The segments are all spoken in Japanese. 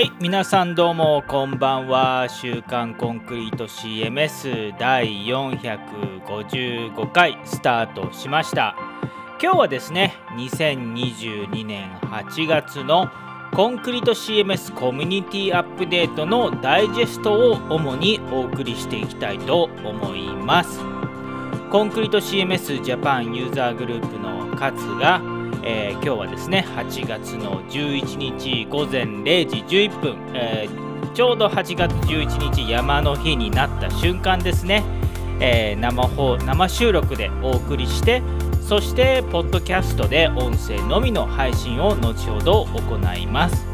はい皆さんどうもこんばんは「週刊コンクリート CMS」第455回スタートしました。今日はですね2022年8月のコンクリート CMS コミュニティアップデートのダイジェストを主にお送りしていきたいと思います。コンクリート CMS ジャパンユーザーグループの勝がえー、今日はですね8月の11日午前0時11分、えー、ちょうど8月11日山の日になった瞬間ですね、えー、生放生収録でお送りしてそしてポッドキャストで音声のみの配信を後ほど行います。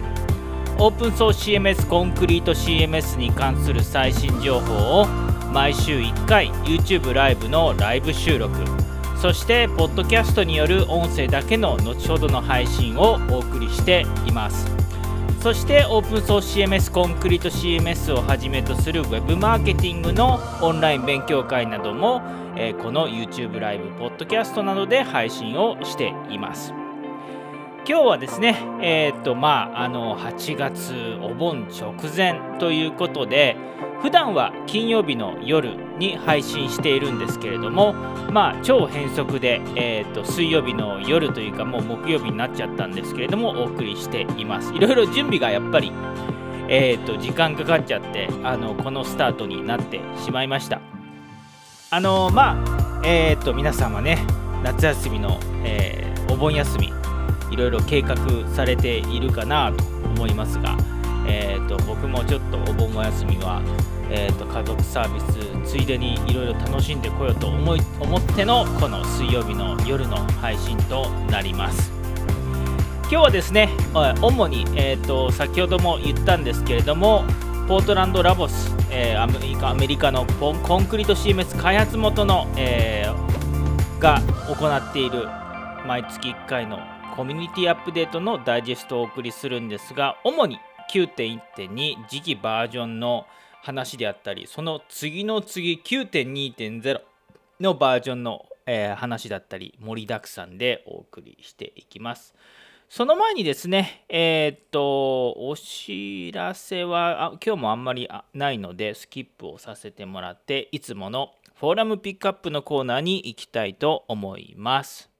オープンソース CMS コンクリート CMS に関する最新情報を毎週1回 YouTube ライブのライブ収録そしてポッドキャストによる音声だけの後ほどの配信をお送りしています。そしてオープンソース CMS コンクリート CMS をはじめとする Web マーケティングのオンライン勉強会なども、えー、この YouTube ライブポッドキャストなどで配信をしています。今日はですねえー、っとまああの8月お盆直前ということで普段は金曜日の夜に配信しているんですけれどもまあ超変則で、えーと、水曜日の夜というかもう木曜日になっちゃったんですけれどもお送りしています。いろいろ準備がやっぱり、えーと、時間かかっちゃってあのこのスタートになってしまいました。あのまあえっ、ー、と皆さんはね夏休みの、えー、お盆休みいろいろ計画されているかなと思いますがえーと、僕もちょっとお盆休みは、えーと、家族サービスついでにいろいろ楽しんでこようと思い思ってのこの水曜日の夜の配信となります。今日はですね主に、えーと、先ほども言ったんですけれどもポートランドラボス、えー、アメリカアメリカのコンクリート CMS 開発元の、えー、が行っている毎月1回のコミュニティアップデートのダイジェストをお送りするんですが主に9.1.2次期バージョンの話であったりその次の次9.2.0のバージョンの、えー、話だったり盛りだくさんでお送りしていきます。その前にですね、えー、っと、お知らせはあ今日もあんまりないのでスキップをさせてもらって、いつものフォーラムピックアップのコーナーに行きたいと思います。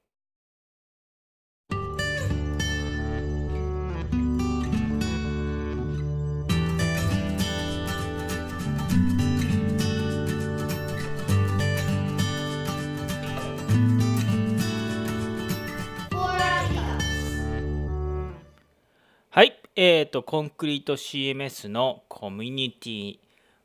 はい、えーと、コンクリート CMS のコミュニティ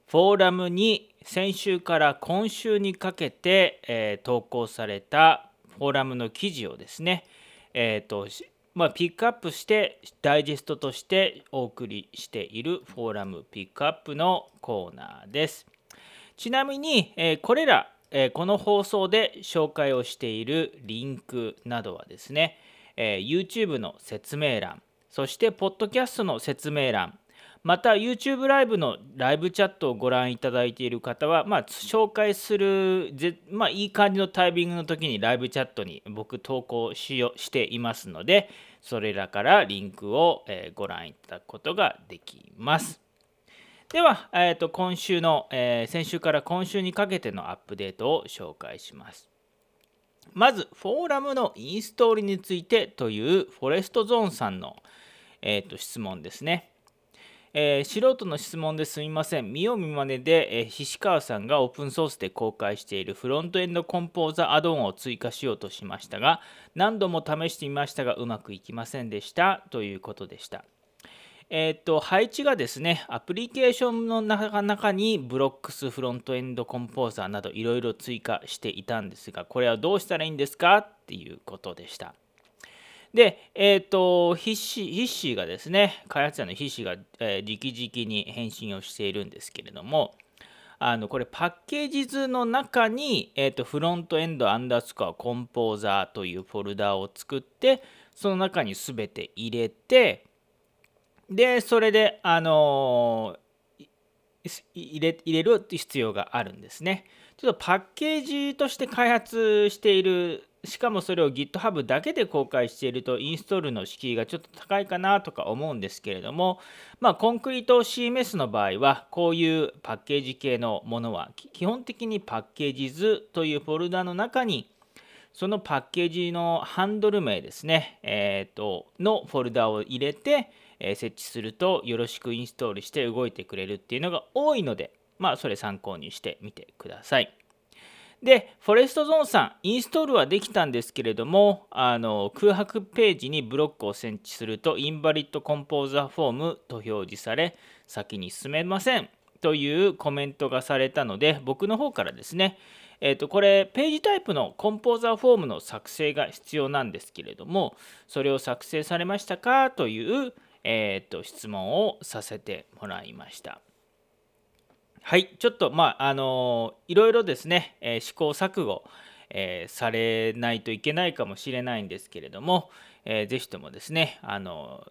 フォーラムに先週から今週にかけて、えー、投稿されたフォーラムの記事をですね、えーとまあ、ピックアップしてダイジェストとしてお送りしているフォーラムピックアップのコーナーです。ちなみに、えー、これら、えー、この放送で紹介をしているリンクなどはですね、えー、YouTube の説明欄そして、ポッドキャストの説明欄、また YouTube ライブのライブチャットをご覧いただいている方は、まあ、紹介するまあ、いい感じのタイミングの時にライブチャットに僕投稿しよしていますので、それらからリンクを、ご覧いただくことができます。では、えー、と今週の、えー、先週から今週にかけてのアップデートを紹介します。まず、フォーラムのインストールについてというフォレストゾーンさんのえーと、質問ですね。えー、素人の質問ですみません。見よう見まねで、えー、菱川さんがオープンソースで公開しているフロントエンドコンポーザーアドオンを追加しようとしましたが、何度も試してみましたがうまくいきませんでしたということでした。えっ、ー、と、配置がですね、アプリケーションの中にブロックスフロントエンドコンポーザーなどいろいろ追加していたんですが、これはどうしたらいいんですか？っていうことでした。で、えっ、ー、と、ヒッシー、ヒッシーがですね、開発者のヒッシーが、えー、直々に返信をしているんですけれども、あのこれパッケージ図の中に、えーと、フロントエンドアンダースコアコンポーザーというフォルダを作ってその中に全て入れてでそれであのー、入れ入れる必要があるんですね。ちょっとパッケージとして開発しているしかもそれを GitHub だけで公開しているとインストールの敷居がちょっと高いかなとか思うんですけれども、まあ、コンクリート CMS の場合はこういうパッケージ系のものは基本的にパッケージ図というフォルダの中にそのパッケージのハンドル名ですね、えーと、のフォルダを入れて、え、設置するとよろしくインストールして動いてくれるっていうのが多いので、まあ、それ参考にしてみてください。で、フォレストゾーンさん、インストールはできたんですけれども、あの空白ページにブロックを設置すると、インバリッドコンポーザーフォームと表示され、先に進めませんというコメントがされたので、僕の方からですね、えー、とこれ、ページタイプのコンポーザーフォームの作成が必要なんですけれども、それを作成されましたか？という、えー、と質問をさせてもらいました。はい、ちょっとまああのいろいろですね、えー、試行錯誤、えー、されないといけないかもしれないんですけれども、えー、ぜひともですねあの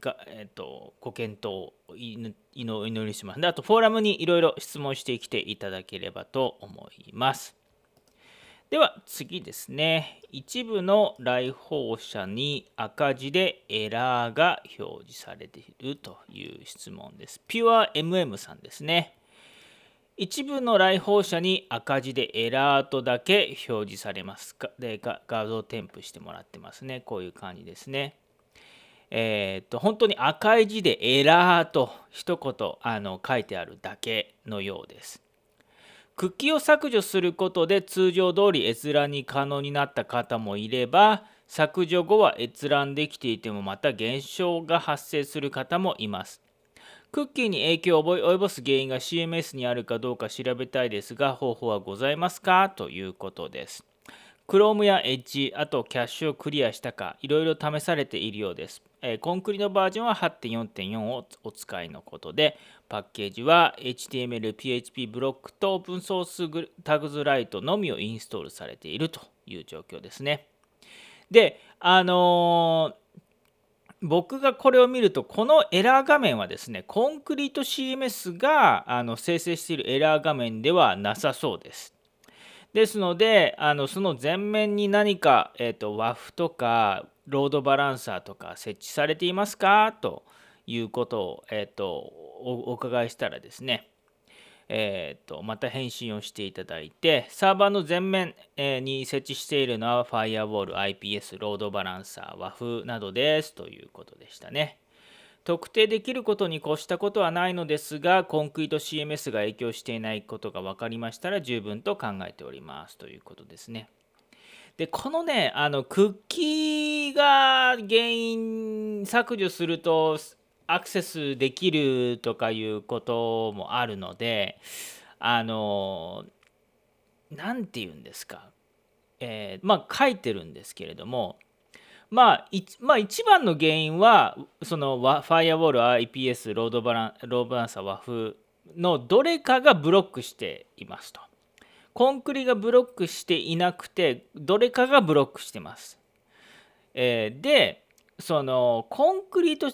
が、えーと、ご検討を祈りします。であとフォーラムにいろいろ質問してきていただければと思います。では次ですね。一部の来訪者に赤字でエラーが表示されているという質問です。PureMM さんですね。一部の来訪者に赤字でエラーとだけ表示されます。で画像添付してもらってますね。こういう感じですね。えー、っと本当に赤い字でエラーと一言あの書いてあるだけのようです。クッキーを削除することで通常通り閲覧に可能になった方もいれば削除後は閲覧できていてもまた減少が発生する方もいます。クッキーに影響を及ぼす原因が CMS にあるかどうか調べたいですが、方法はございますか？ということです。Chrome や Edge、あとキャッシュをクリアしたか、いろいろ試されているようです。コンクリのバージョンは8.4.4をお使いのことで、パッケージは HTML、PHP ブロックとオープンソースタグズライトのみをインストールされているという状況ですね。で、あのー僕がこれを見るとこのエラー画面はですねコンクリート CMS があの生成しているエラー画面ではなさそうです。ですのであのその前面に何か、えーと、WAF とかロードバランサーとか設置されていますか？ということを、えーとお伺いしたらですねえーと、また返信をしていただいて、サーバーの前面、え、に設置しているのは Firewall、IPS、ロードバランサー、WAF などですということでしたね。特定できることに越したことはないのですが、コンクリート CMS が影響していないことが分かりましたら十分と考えておりますということですね。で、このね、あのクッキーが原因削除するとアクセスできるとかいうこともあるのであの何て言うんですか、えー、まあ書いてるんですけれどもまあ、まあ、一番の原因はそのファイアウォール IPS ロードバランローバランサー WAF のどれかがブロックしていますと。コンクリがブロックしていなくてどれかがブロックしてます。えー、でそのコンクリート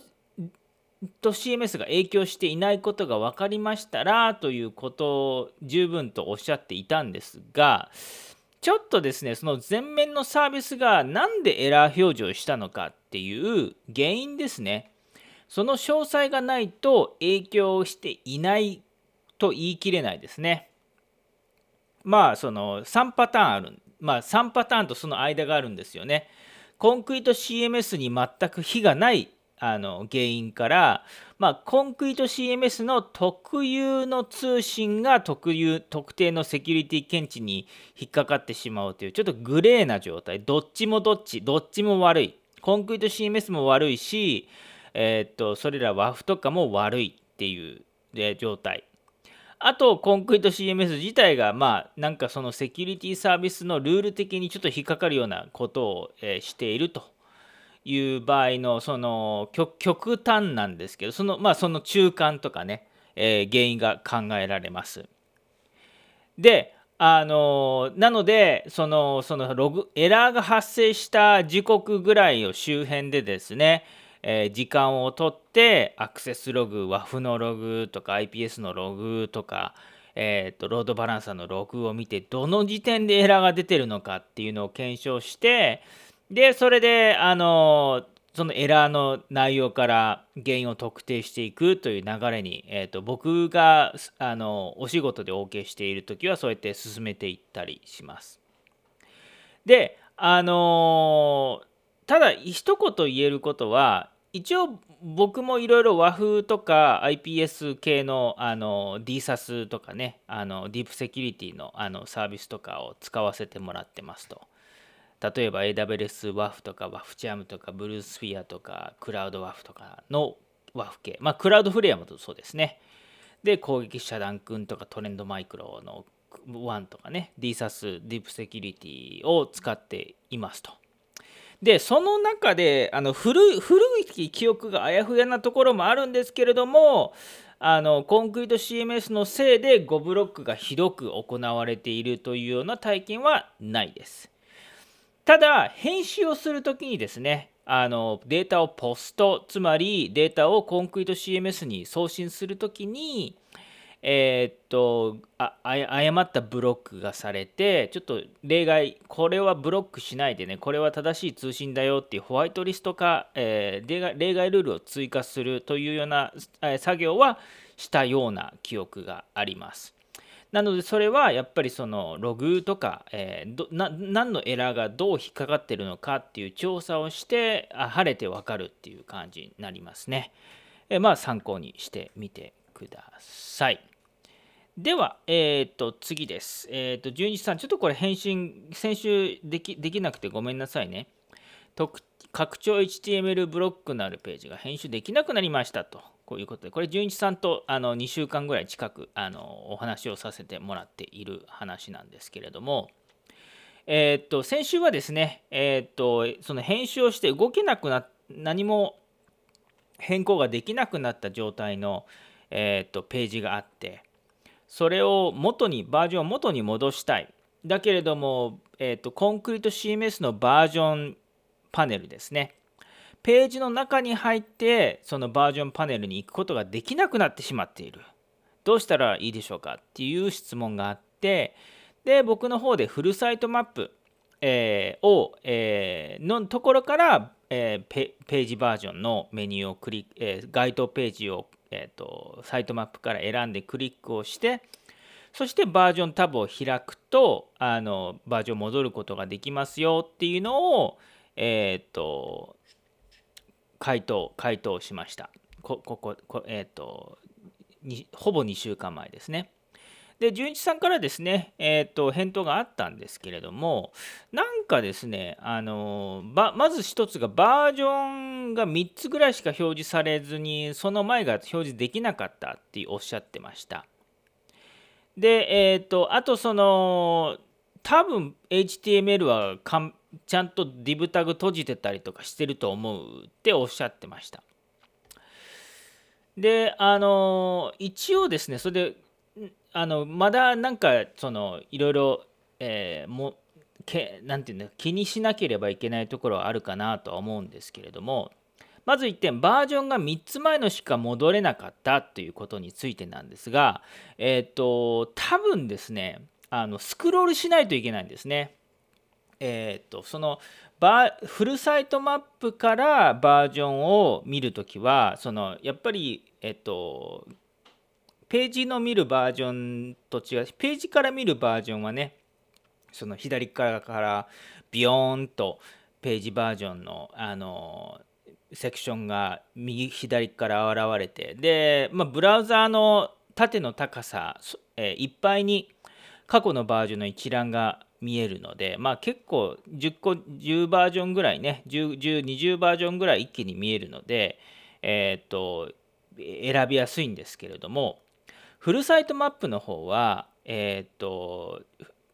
と CMS が影響していないことが分かりましたらということを十分とおっしゃっていたんですがちょっとですねその前面のサービスが何でエラー表示をしたのかっていう原因ですね。その詳細がないと影響していないと言い切れないですね。まあその3パターンあるまあ3パターンとその間があるんですよね。コンクリート CMS に全く非がないあの原因から、まあ、コンクリート CMS の特有の通信が特有特定のセキュリティ検知に引っかかってしまうというちょっとグレーな状態。どっちもどっちどっちも悪い。コンクリート CMS も悪いし、えー、っとそれら WAF とかも悪いっていう、状態。あとコンクリート CMS 自体がまあなんかそのセキュリティサービスのルール的にちょっと引っかかるようなことを、していると。いう場合のその極端なんですけどそのまあその中間とかね、えー、原因が考えられます。であのなのでそのそのログエラーが発生した時刻ぐらいを周辺でですね、えー、時間をとってアクセスログ WAF のログとか IPS のログとか、えーと、ロードバランサーのログを見てどの時点でエラーが出てるのかっていうのを検証してでそれであのそのエラーの内容から原因を特定していくという流れに、えーと、僕があのお仕事で OK している時はそうやって進めていったりします。であのただ一言言えることは一応僕もいろいろ和風とか iPS 系のあの DSAS とかねあのディープセキュリティのあのサービスとかを使わせてもらってますと。例えば AWS WAF とか WAFCHAM とか BlueSphere とかクラウド WAF とかの WAF 系。まあクラウドフレアもそうですね。で攻撃遮断君とかトレンドマイクロの1とかね。DSAS ディープセキュリティを使っていますと。でその中であの古い古い記憶があやふやなところもあるんですけれどもあのコンクリート CMS のせいで5ブロックがひどく行われているというような体験はないです。ただ編集をするときにですねあのデータをポストつまりデータをコンクリート CMS に送信するときにえー、っとあ誤ったブロックがされてちょっと例外これはブロックしないでねこれは正しい通信だよっていうホワイトリスト化、えー、例外ルールを追加するというような、作業はしたような記憶があります。なのでそれはやっぱりそのログとか、えー、どな何のエラーがどう引っかかってるのかっていう調査をしてあ晴れてわかるっていう感じになりますね。えー、まあ参考にしてみてください。では、え、ー、と次です。え、ー、と純一さんちょっとこれ返信先週できできなくてごめんなさいね。拡張 HTML ブロックのあるページが編集できなくなりましたと。こういうことで、これ、純一さんとあの2週間ぐらい近くあのお話をさせてもらっている話なんですけれども、え、っと、先週はですね、え、っと、その編集をして動けなくな何も変更ができなくなった状態の、え、っとページがあって、それを元に、バージョンを元に戻したい。だけれども、えっと、コンクリート CMS のバージョンパネルですね。ページの中に入ってそのバージョンパネルに行くことができなくなってしまっている。どうしたらいいでしょうかっていう質問があってで僕の方でフルサイトマップ、えー、を、えー、のところから、えー、ページバージョンのメニューをクリック、えー、該当ページを、えーと、サイトマップから選んでクリックをしてそしてバージョンタブを開くとあのバージョン戻ることができますよっていうのを、えっ、ー、と回答回答しました。こここえっ、ー、とほぼ2週間前ですね。で純一さんからですね、えーと、返答があったんですけれどもなんかですねあのばまず1つがバージョンが3つぐらいしか表示されずにその前が表示できなかったっておっしゃってました。でえっ、とあとその多分 HTML はちゃんと div タグ閉じてたりとかしてると思うっておっしゃってました。であの一応ですねそれであのまだなんかそのいろいろ、えー、もけなんていうの気にしなければいけないところはあるかなとは思うんですけれどもまず1点バージョンが3つ前のしか戻れなかったということについてなんですがえっ、ー、と多分ですねあのスクロールしないといけないんですね。えーと、そのまあフルサイトマップからバージョンを見るときはそのやっぱり、えっと、ページの見るバージョンと違うページから見るバージョンはねその左側からビヨーンとページバージョンのあのセクションが右左から現れてで、まあ、ブラウザーの縦の高さ、えー、いっぱいに過去のバージョンの一覧が見えるので、まあ、結構10個10バージョンぐらいね1020バージョンぐらい一気に見えるので、えー、っと選びやすいんですけれどもフルサイトマップの方はえー、っと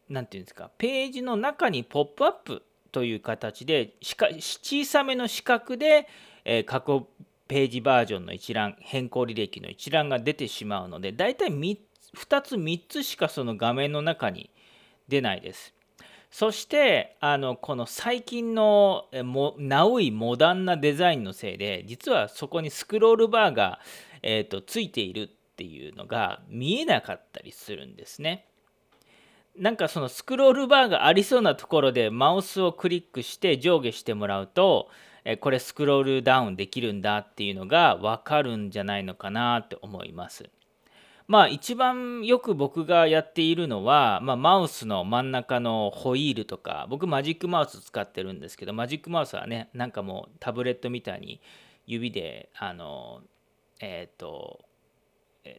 何て言うんですかページの中にポップアップという形で小さめの四角で、えー、過去ページバージョンの一覧変更履歴の一覧が出てしまうのでだいたい2つ3つしかその画面の中に出ないです。そしてあのこの最近のもナウいモダンなデザインのせいで実はそこにスクロールバーが、えーと、ついているっていうのが見えなかったりするんですね。なんかそのスクロールバーがありそうなところでマウスをクリックして上下してもらうとえこれスクロールダウンできるんだっていうのが分かるんじゃないのかなって思います。まあ一番よく僕がやっているのは、まあ、マウスの真ん中のホイールとか僕マジックマウス使ってるんですけどマジックマウスはねなんかもうタブレットみたいに指であのえっ、ー、と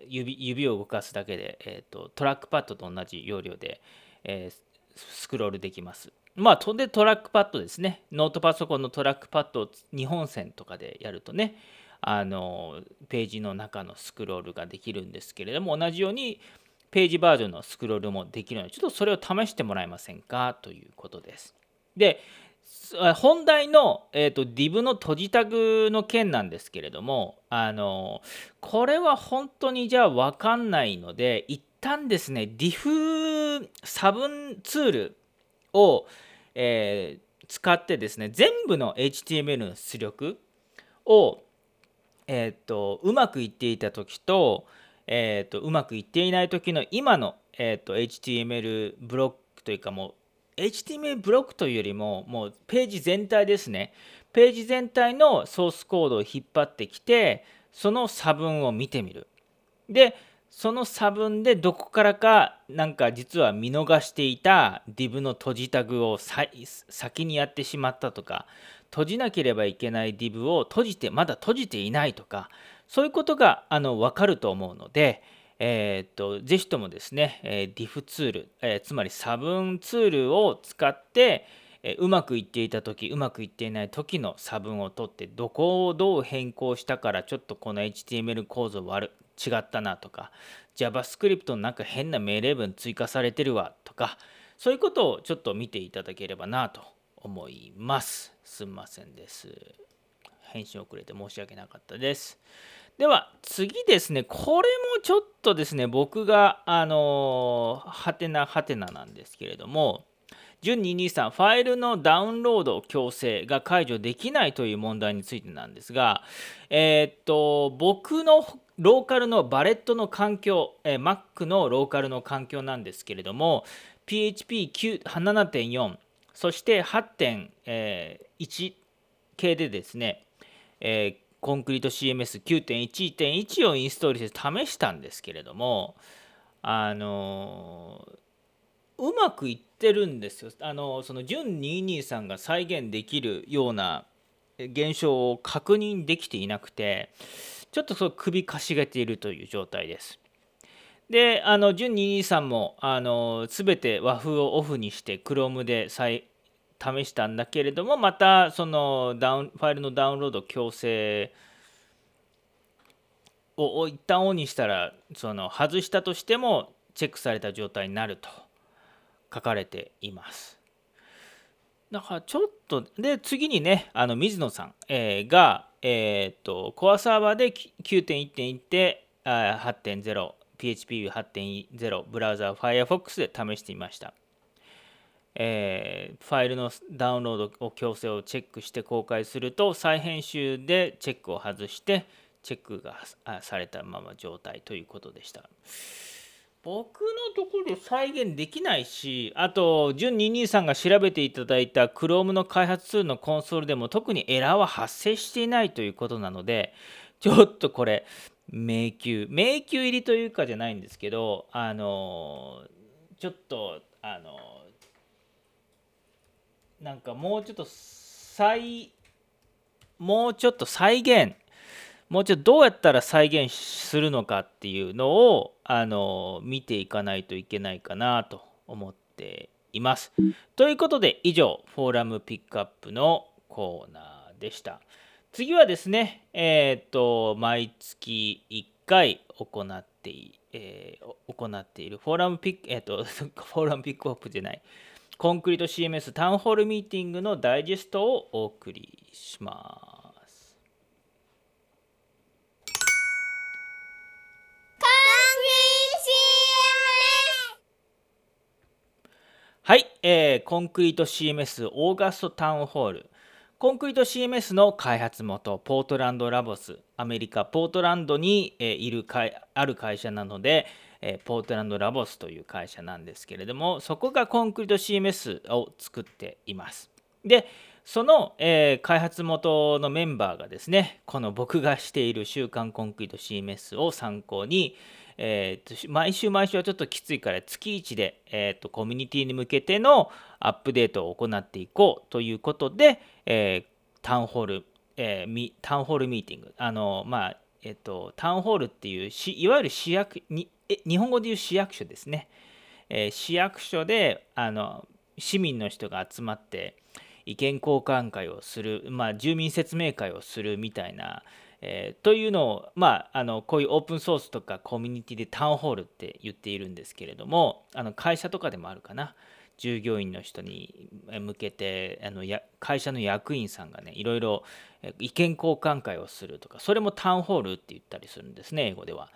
指指を動かすだけで、えーと、トラックパッドと同じ要領で、えー、スクロールできます。まあ、とんでトラックパッドですね。ノートパソコンのトラックパッドを2本線とかでやるとね、あのページの中のスクロールができるんですけれども同じようにページバージョンのスクロールもできるのでちょっとそれを試してもらえませんかということです。で本題の、えーと、div の閉じタグの件なんですけれどもあのこれは本当にじゃあ分かんないので一旦ですね div 差分ツールを、えー、使ってですね全部の HTML の出力をえーと、うまくいっていた時と,、えーと、うまくいっていない時の今の、えーと、HTML ブロックというかもう HTML ブロックというよりももうページ全体ですね。ページ全体のソースコードを引っ張ってきてその差分を見てみる。でその差分でどこからかなんか実は見逃していた div の閉じタグを先にやってしまったとか閉じなければいけない div を閉じてまだ閉じていないとかそういうことがあの分かると思うので、えー、っとぜひともですね、え、div ツール、えー、つまり差分ツールを使って、えうまくいっていた時うまくいっていない時の差分を取ってどこをどう変更したからちょっとこの HTML 構造悪違ったなとか JavaScript のなんか変な命令文追加されてるわとかそういうことをちょっと見ていただければなと思います。すんませんです。返信遅れて申し訳なかったです。では次ですね、これもちょっとですね、僕が、あのはてなはてななんですけれども、準223ファイルのダウンロード強制が解除できないという問題についてなんですが、えー、っと僕のローカルのバレットの環境、え、Mac のローカルの環境なんですけれども PHP7.4 そして8.1系でですね、えー、コンクリート CMS9.1.1 をインストールして試したんですけれども、あの、うまくいってるんですよ。あの、その純223が再現できるような現象を確認できていなくて、ちょっとそう首かしげているという状態です。で、あの、純223も、あの、すべて和風をオフにして、Chrome で再試したんだけれども、また、その、ダウン、ファイルのダウンロード強制を一旦オンにしたら、その、外したとしても、チェックされた状態になると書かれています。だからちょっと、で、次にね、あの水野さん、えー、が、えっ、と、コアサーバーで9.1.1で8.0、PHP8.0 ブラウザー Firefox で試してみました。えー、ファイルのダウンロードを強制をチェックして公開すると再編集でチェックを外してチェックがされたまま状態ということでした。僕のところで再現できないし、あと、純223が調べていただいた Chrome の開発ツールのコンソールでも特にエラーは発生していないということなので、ちょっとこれ、迷宮、迷宮入りというかじゃないんですけど、あの、ちょっと、あの、なんかもうちょっと再、もうちょっと再現もうちょっとどうやったら再現するのかっていうのをあの見ていかないといけないかなと思っています。ということで以上フォーラムピックアップのコーナーでした。次はですね、えっ、ー、と毎月1回行ってい、えー、行っているフォーラムピック、えっ、ー、とフォーラムピックアップじゃないコンクリート CMS タウンホールミーティングのダイジェストをお送りします。はい、えー、コンクリート CMS オーガストタウンホール。コンクリート CMS の開発元ポートランドラボスアメリカポートランドに、えいるかある会社なので、えポートランドラボスという会社なんですけれどもそこがコンクリート CMS を作っています。でその、えー、開発元のメンバーがですねこの僕がしている週刊コンクリート CMS を参考に、えー、毎週毎週はちょっときついから月1で、えーと、コミュニティに向けてのアップデートを行っていこうということで、えー、タウンホール、えー、タウンホールミーティング。あのまあえっ、とタウンホールっていういわゆる市役に日本語でいう市役所ですね、えー、市役所であの市民の人が集まって意見交換会をする、まあ、住民説明会をするみたいな、えー、というのを、まあ、あのこういうオープンソースとかコミュニティでタウンホールって言っているんですけれどもあの会社とかでもあるかな従業員の人に向けてあのや会社の役員さんがねいろいろ意見交換会をするとかそれもタウンホールって言ったりするんですね英語では。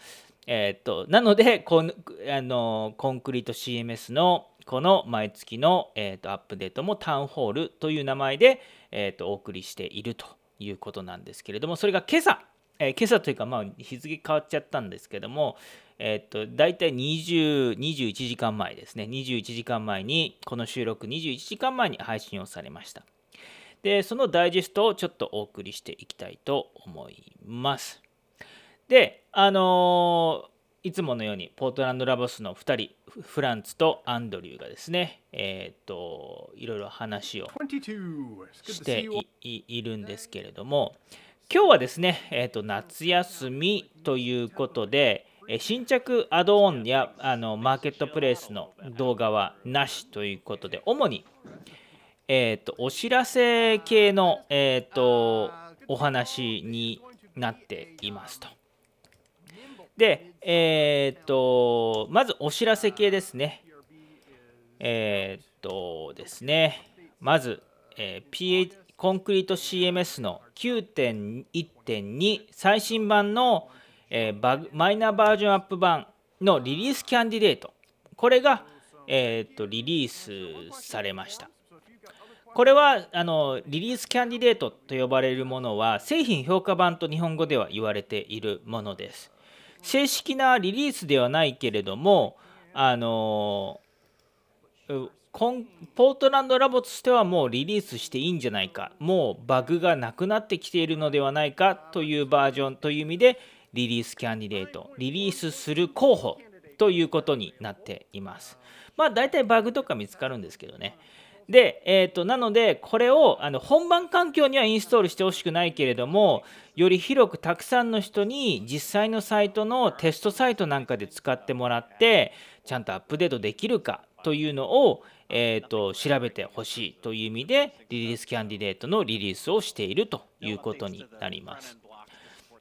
え、っとなのでこのあのコンクリート CMS のこの毎月の、えーと、アップデートもタウンホールという名前で、えーとお送りしているということなんですけれどもそれが今朝、えー、今朝というか、まあ、日付変わっちゃったんですけども、えっ、ー、と大体20 21時間前ですね。21時間前にこの収録21時間前に配信をされました。でそのダイジェストをちょっとお送りしていきたいと思います。であのー、いつものようにポートランドラボスの2人フランツとアンドリューがですね、えっ、ー、と、いろいろ話をしているんですけれども、今日はですね、えっ、ー、と、夏休みということで、新着アドオンやあのマーケットプレイスの動画はなしということで、主に、えっ、ー、と、お知らせ系の、えっ、と、お話になっていますと。で、えー、っと、まずお知らせ系ですね。えー、っとですね、まず、えー、PH コンクリート CMS の9.1.2最新版の、えー、バグマイナーバージョンアップ版のリリースキャンディデート。これが、えー、っとリリースされました。これはあのリリースキャンディデートと呼ばれるものは製品評価版と日本語では言われているものです。正式なリリースではないけれどもあのコンポートランドラボとしてはもうリリースしていいんじゃないか。もうバグがなくなってきているのではないかというバージョンという意味でリリースキャンディデートリリースする候補ということになっています。まあ大体バグとか見つかるんですけどね。で、えーと、なので、これをあの本番環境にはインストールしてほしくないけれども、より広くたくさんの人に実際のサイトのテストサイトなんかで使ってもらって、ちゃんとアップデートできるかというのを、えーと、調べてほしいという意味で、リリースキャンディデートのリリースをしているということになります。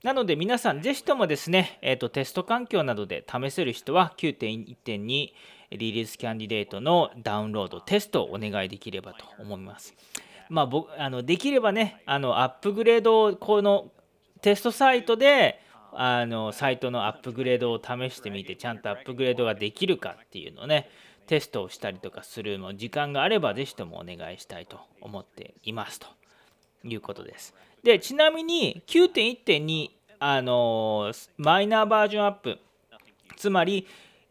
なので皆さん、ぜひともですね、えーとテスト環境などで試せる人は9.1.2リリースキャンディデートのダウンロード、テストをお願いできればと思います。まあ、あのできればね、あのアップグレードをこのテストサイトであのサイトのアップグレードを試してみて、ちゃんとアップグレードができるかっていうのをね、テストをしたりとかするの時間があれば、ぜひともお願いしたいと思っていますということです。で、ちなみに9.1.2、あのマイナーバージョンアップ、つまり、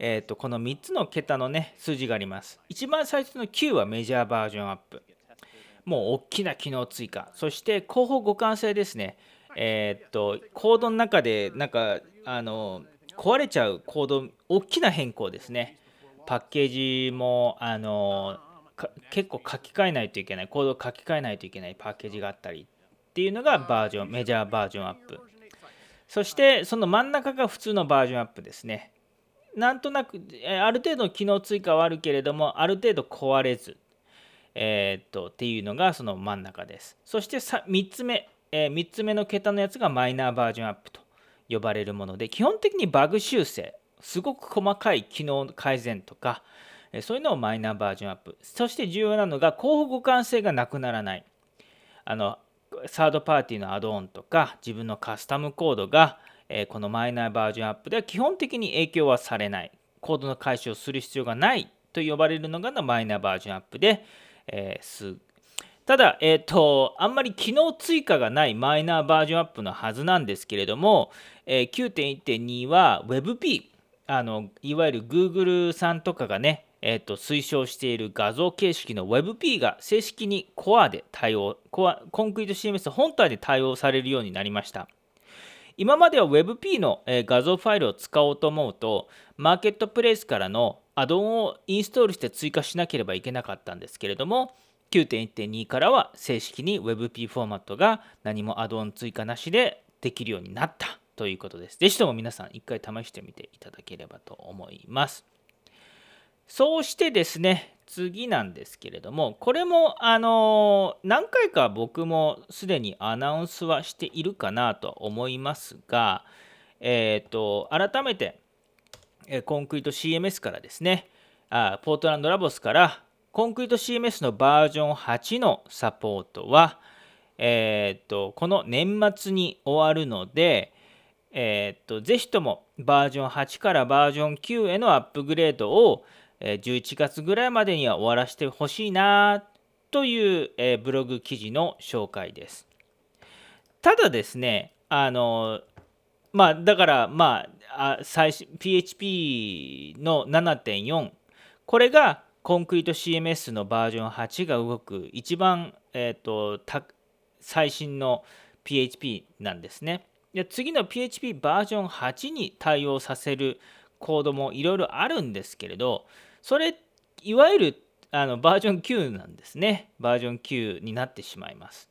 えーと、この3つの桁のね数字があります。一番最初の9はメジャーバージョンアップ。もう大きな機能追加。そして後方互換性ですね。えっ、とコードの中でなんかあの壊れちゃうコード大きな変更ですね。パッケージもあの結構書き換えないといけない。コードを書き換えないといけない。パッケージがあったりっていうのがバージョンメジャーバージョンアップ。そしてその真ん中が普通のバージョンアップですね。なんとなくある程度機能追加はあるけれどもある程度壊れず、えー、っとっていうのがその真ん中です。そして3つ目、えー、3つ目の桁のやつがマイナーバージョンアップと呼ばれるもので基本的にバグ修正すごく細かい機能改善とかそういうのをマイナーバージョンアップ。そして重要なのが交互互換性がなくならない。あのサードパーティーのアドオンとか自分のカスタムコードがえこのマイナーバージョンアップでは基本的に影響はされない。コードの解消をする必要がないと呼ばれるのがマイナーバージョンアップで、えー、ただ、えーと、あんまり機能追加がないマイナーバージョンアップのはずなんですけれども、えー、9.1.2は WebP あのいわゆる Google さんとかがね、えーと、推奨している画像形式の WebP が正式にコアで対応コアコンクリート CMS 本体で対応されるようになりました。今までは WebP の、画像ファイルを使おうと思うとマーケットプレイスからのアドオンをインストールして追加しなければいけなかったんですけれども9.1.2からは正式に WebP フォーマットが何もアドオン追加なしでできるようになったということです。ぜひとも皆さん一回試してみていただければと思います。そうしてですね、次なんですけれども、これもあの何回か僕もすでにアナウンスはしているかなと思いますが、え、と改めてコンクリート CMS からですね、あポートランドラボスからコンクリート CMS のバージョン8のサポートは、えー、とこの年末に終わるので、えー、とぜひともバージョン8からバージョン9へのアップグレードを11月ぐらいまでには終わらせてほしいなという、ブログ記事の紹介です。ただですね、あのまあだからまあ PHP の7.4これがコンクリート CMS のバージョン8が動く一番、えーと、最新の PHP なんですね。次の PHP バージョン8に対応させるコードもいろいろあるんですけれどそれいわゆるあのバージョン9なんですねバージョン9になってしまいます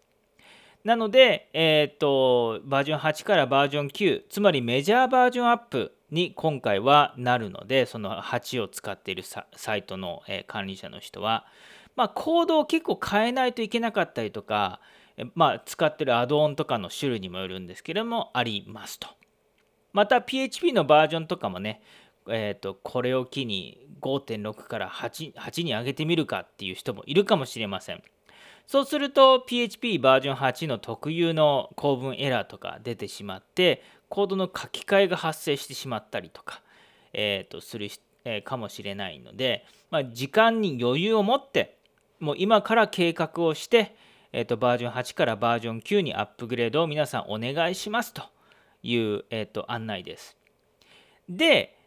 なので、えーとバージョン8からバージョン9つまりメジャーバージョンアップに今回はなるのでその8を使っているサイトのえ管理者の人は、まあ、コードを結構変えないといけなかったりとか、まあ、使ってるアドオンとかの種類にもよるんですけれどもありますと。また PHP のバージョンとかもね、えー、とこれを機に5.6から 8, 8に上げてみるかっていう人もいるかもしれません。そうすると PHP バージョン8の特有の構文エラーとか出てしまってコードの書き換えが発生してしまったりとか、えー、とする、えー、かもしれないので、まあ、時間に余裕を持ってもう今から計画をして、えー、とバージョン8からバージョン9にアップグレードを皆さんお願いしますという、えー、と案内です。で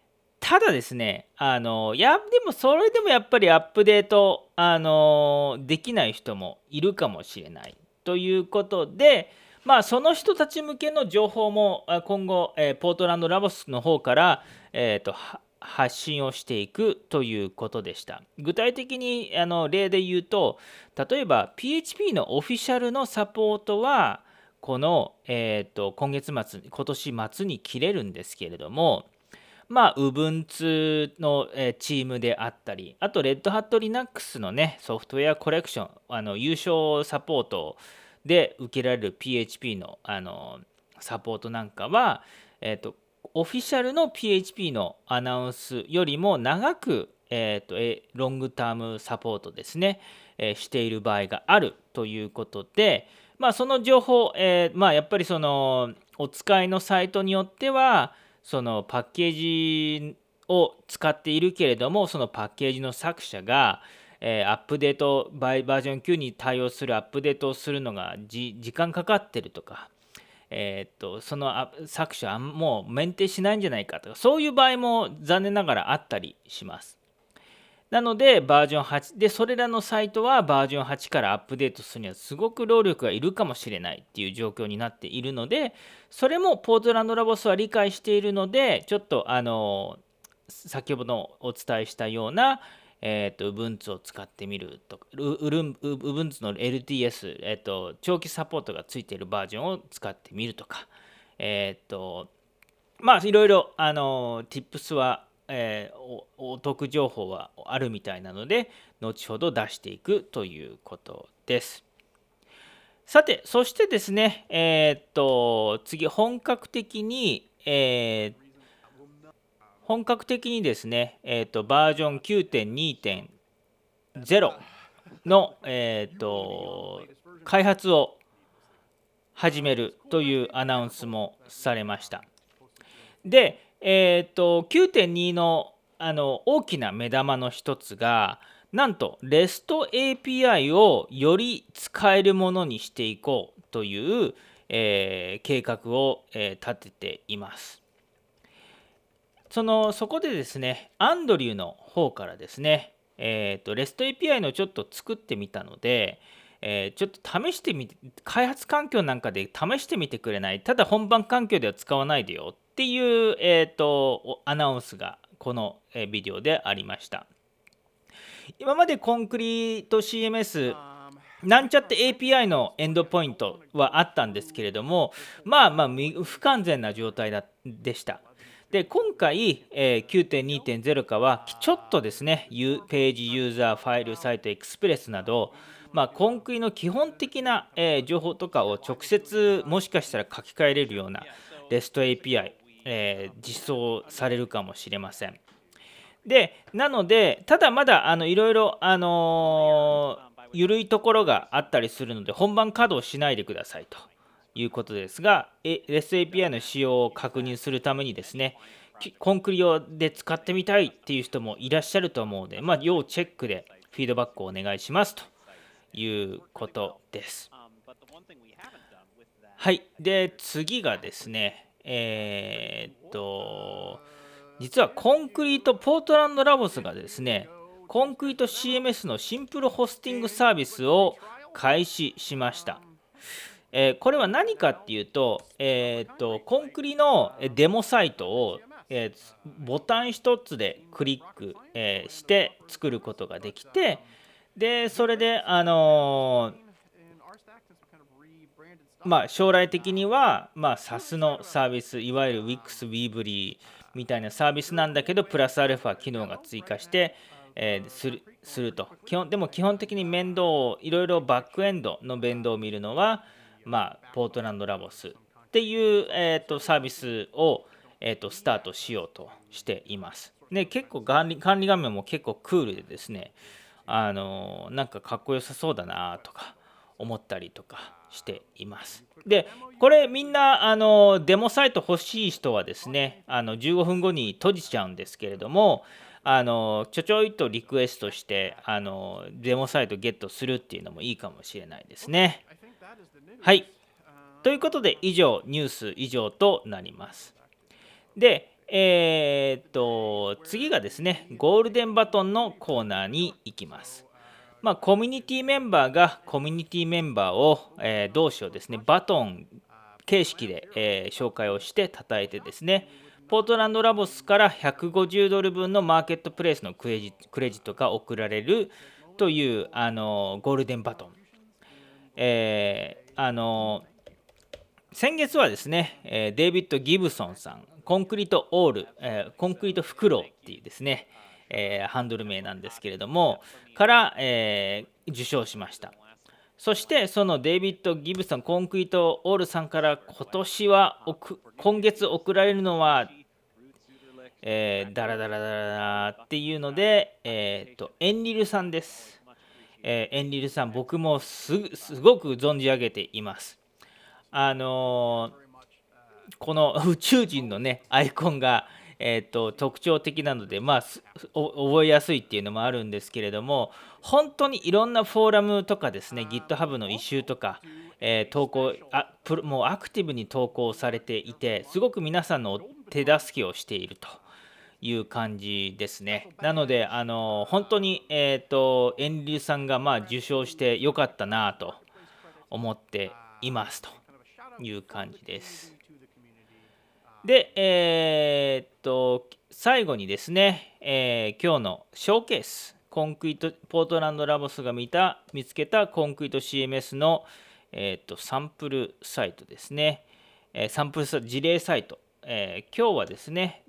ただですねあのやでもそれでもやっぱりアップデートあのできない人もいるかもしれないということで、まあ、その人たち向けの情報も今後、えー、ポートランドラボスの方から、えーと、発信をしていくということでした。具体的にあの例で言うと、例えば PHP のオフィシャルのサポートは、この、えーと、今月末、今年末に切れるんですけれども、まあ、Ubuntu の、チームであったり、あと、Red Hat Linux のね、ソフトウェアコレクション、あの優勝サポートで受けられる PHP のあのサポートなんかは、えーと、オフィシャルの PHP のアナウンスよりも長く、えーと、ロングタームサポートですね、えー、している場合があるということで、まあ、その情報、えー、まあ、やっぱりそのお使いのサイトによってはそのパッケージを使っているけれどもそのパッケージの作者がえー、アップデートバージョン9に対応するアップデートをするのが時間かかってるとか、えー、っとその作者はもうメンテしないんじゃないかとかそういう場合も残念ながらあったりします。なのでバージョン8でそれらのサイトはバージョン8からアップデートするにはすごく労力がいるかもしれないっていう状況になっているのでそれもポートランドラボスは理解しているのでちょっとあの先ほどお伝えしたようなえーと、Ubuntu を使ってみるとか、Ubuntu の LTS、えーと、長期サポートがついているバージョンを使ってみるとか、えっ、ー、と、まあ、いろいろ、あの、Tips は、えー、お得情報はあるみたいなので、後ほど出していくということです。さて、そしてですね、えっ、と、次、本格的に、えー、本格的にですね、えーと、バージョン9.2.0の、えーと、開発を始めるというアナウンスもされました。で、えーと、9.2のあの大きな目玉の一つがなんと REST API をより使えるものにしていこうという、えー、計画を、えー、立てています。そのそこでですね、アンドリューの方からですね、えーと、REST API のちょっと作ってみたので、えー、ちょっと試してみて、開発環境なんかで試してみてくれない、ただ本番環境では使わないでよっていう、えーと、アナウンスがこのビデオでありました。今までコンクリート CMS なんちゃって API のエンドポイントはあったんですけれども、まあまあ不完全な状態でした。で今回、えー、9.2.0かはちょっとですねページユーザーファイルサイトエクスプレスなど、まあ、コンクリの基本的な、えー、情報とかを直接もしかしたら書き換えれるような REST API、えー、実装されるかもしれません。でなのでただまだあのいろいろあの緩いところがあったりするので本番稼働しないでくださいということですが、REST API の使用を確認するためにですね、コンクリ用で使ってみたいっていう人もいらっしゃると思うので、まあ、要チェックでフィードバックをお願いしますということです。はい。で、次がですね、えー、っと、実はコンクリートポートランドラボスがですね、コンクリート CMS のシンプルホスティングサービスを開始しました。えー、これは何かっていうと,、えーと、コンクリのデモサイトを、えー、ボタン1つでクリック、え、して作ることができてでそれで、あのまあ、将来的には、まあ、SAS のサービスいわゆる Wix、Weebly みたいなサービスなんだけどプラスアルファ機能が追加して、えー、するすると基本でも基本的に面倒をいろいろバックエンドの面倒を見るのはまあ、ポートランドラボスっていう、えーと、サービスを、えーと、スタートしようとしています。で結構管理管理画面も結構クールでですねあのなんかかっこよさそうだなとか思ったりとかしています。でこれみんなあのデモサイト欲しい人はですねあの15分後に閉じちゃうんですけれどもあのちょちょいとリクエストしてあのデモサイトゲットするっていうのもいいかもしれないですね。はい。ということで、以上、ニュース以上となります。で、えー、っと、次がですね、ゴールデンバトンのコーナーに行きます。まあ、コミュニティメンバーがコミュニティメンバーを、えー、同士をですね、バトン形式で、えー、紹介をして称えてですね、ポートランドラボスから150ドル分のマーケットプレイスのクレジットが送られるというあのゴールデンバトン。えーあの先月はですね、えデイビッド・ギブソンさん、コンクリート・オール、えコンクリート・フクロウっていうですね、えー、ハンドル名なんですけれども、から、えー、受賞しました。そしてそのデイビッド・ギブソン、コンクリート・オールさんから今年は今月送られるのは、え、ダラダラダラダラっていうので、えーとエンリルさんです。えー、エンリルさん、僕もすごく存じ上げています。あのー、この宇宙人のね、アイコンが、えーと、特徴的なので、まあ、覚えやすいっていうのもあるんですけれども、本当にいろんなフォーラムとかですね、GitHub のイシューとか、えー、投稿あもうアクティブに投稿されていて、すごく皆さんの手助けをしていると。いう感じですね。なので、あの本当に、えーと、エンリュさんがまあ受賞してよかったなと思っていますという感じです。で、えー、っと、最後にですね、えー、今日のショーケース、コンクリート、ポートランドラボスが見た、見つけたコンクリート CMS の、えー、っとサンプルサイトですね、えサンプル事例サイト、え今日はですね、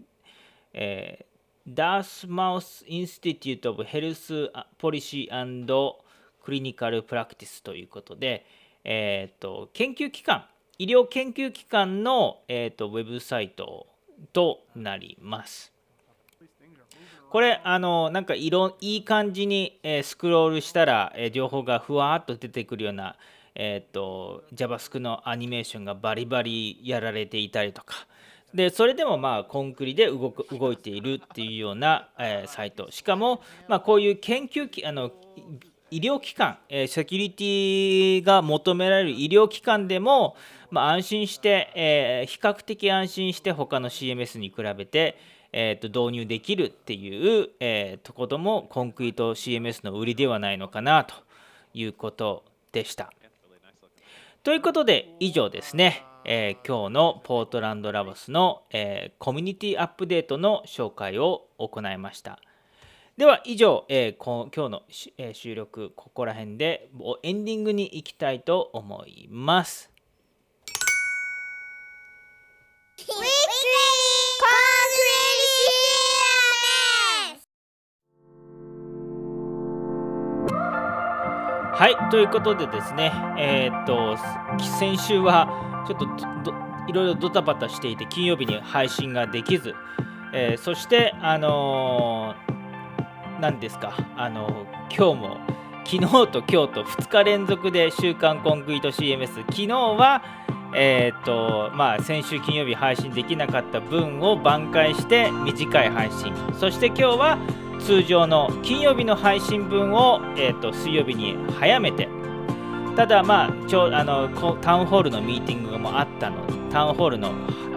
えー、 Dartmouth Institute of Health Policy Clinical Practice ということで、えーと、研究機関、医療研究機関の、えーと、ウェブサイトとなります。これ、あの、なんか色、いい感じに、えー、スクロールしたら、えー、情報がふわっと出てくるような、えっ、ー、と、JavaScript のアニメーションがバリバリやられていたりとか、でそれでもまあコンクリで動く動いているっていうような、えーサイトしかも、まあ、こういう研究機あの医療機関、えーセキュリティが求められる医療機関でも、まあ、安心して、えー比較的安心して他の CMS に比べて、えーと導入できるっていう、えーところもコンクリート CMS の売りではないのかなということでした。ということで以上ですね、えー今日のポートランドラボスの、えーコミュニティアップデートの紹介を行いました。では以上、えーこ今日のし、えー収録ここら辺でおエンディングに行きたいと思います。はい、ということでですね、えーっと、先週はちょっといろいろドタバタしていて、金曜日に配信ができず、えーそして、あのー、何ですか、あの今日も、昨日と今日と2日連続で週刊コンクリート CMS、昨日は、えーとまあ、先週金曜日配信できなかった分を挽回して短い配信、そして今日は通常の金曜日の配信分を、えー、と水曜日に早めて。ただまあちょあのタウンホールのミーティングもあったのでタウンホールの、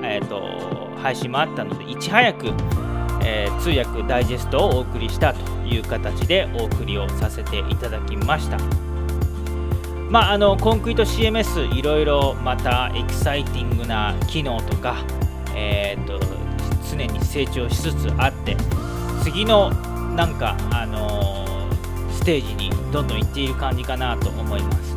えー、と配信もあったのでいち早く、えー通訳ダイジェストをお送りしたという形でお送りをさせていただきました。まああのコンクリート CMS いろいろまたエキサイティングな機能とか、えー、と常に成長しつつあって次のなんか、あのーステージにどんどん行っている感じかなと思います。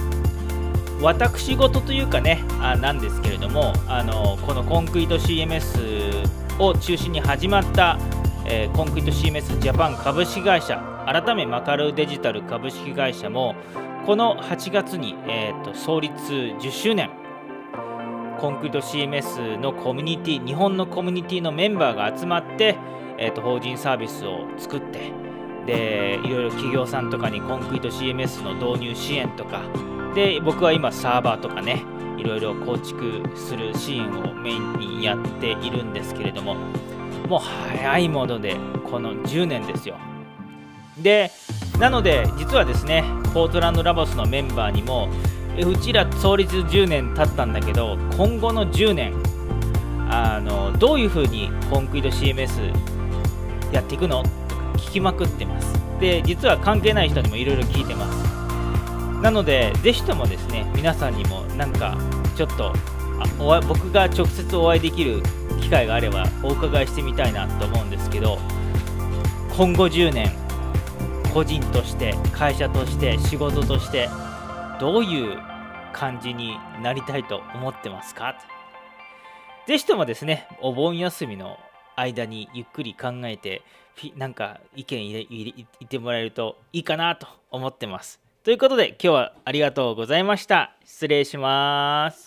私事というかねあなんですけれども、あのこのコンクリート CMS を中心に始まった、えコンクリート CMS ジャパン株式会社改めマカルデジタル株式会社もこの8月に、えーと創立10周年コンクリート CMS のコミュニティ日本のコミュニティのメンバーが集まって、えー、と法人サービスを作ってでいろいろ企業さんとかにコンクリート CMS の導入支援とかで僕は今サーバーとかねいろいろ構築する支援をメインにやっているんですけれどももう早いものでこの10年ですよ。でなので実はですねポートランドラボスのメンバーにもうちら創立10年経ったんだけど今後の10年あのどういうふうにコンクリート CMS やっていくの？とか聞きまくってます。で実は関係ない人にもいろいろ聞いてます。なのでぜひともですね皆さんにもなんかちょっとあお僕が直接お会いできる機会があればお伺いしてみたいなと思うんですけど今後10年個人として会社として仕事としてどういう感じになりたいと思ってますか？ぜひともですねお盆休みの間にゆっくり考えてなんか意見入れ入れ言ってもらえるといいかなと思ってます。ということで今日はありがとうございました。失礼します。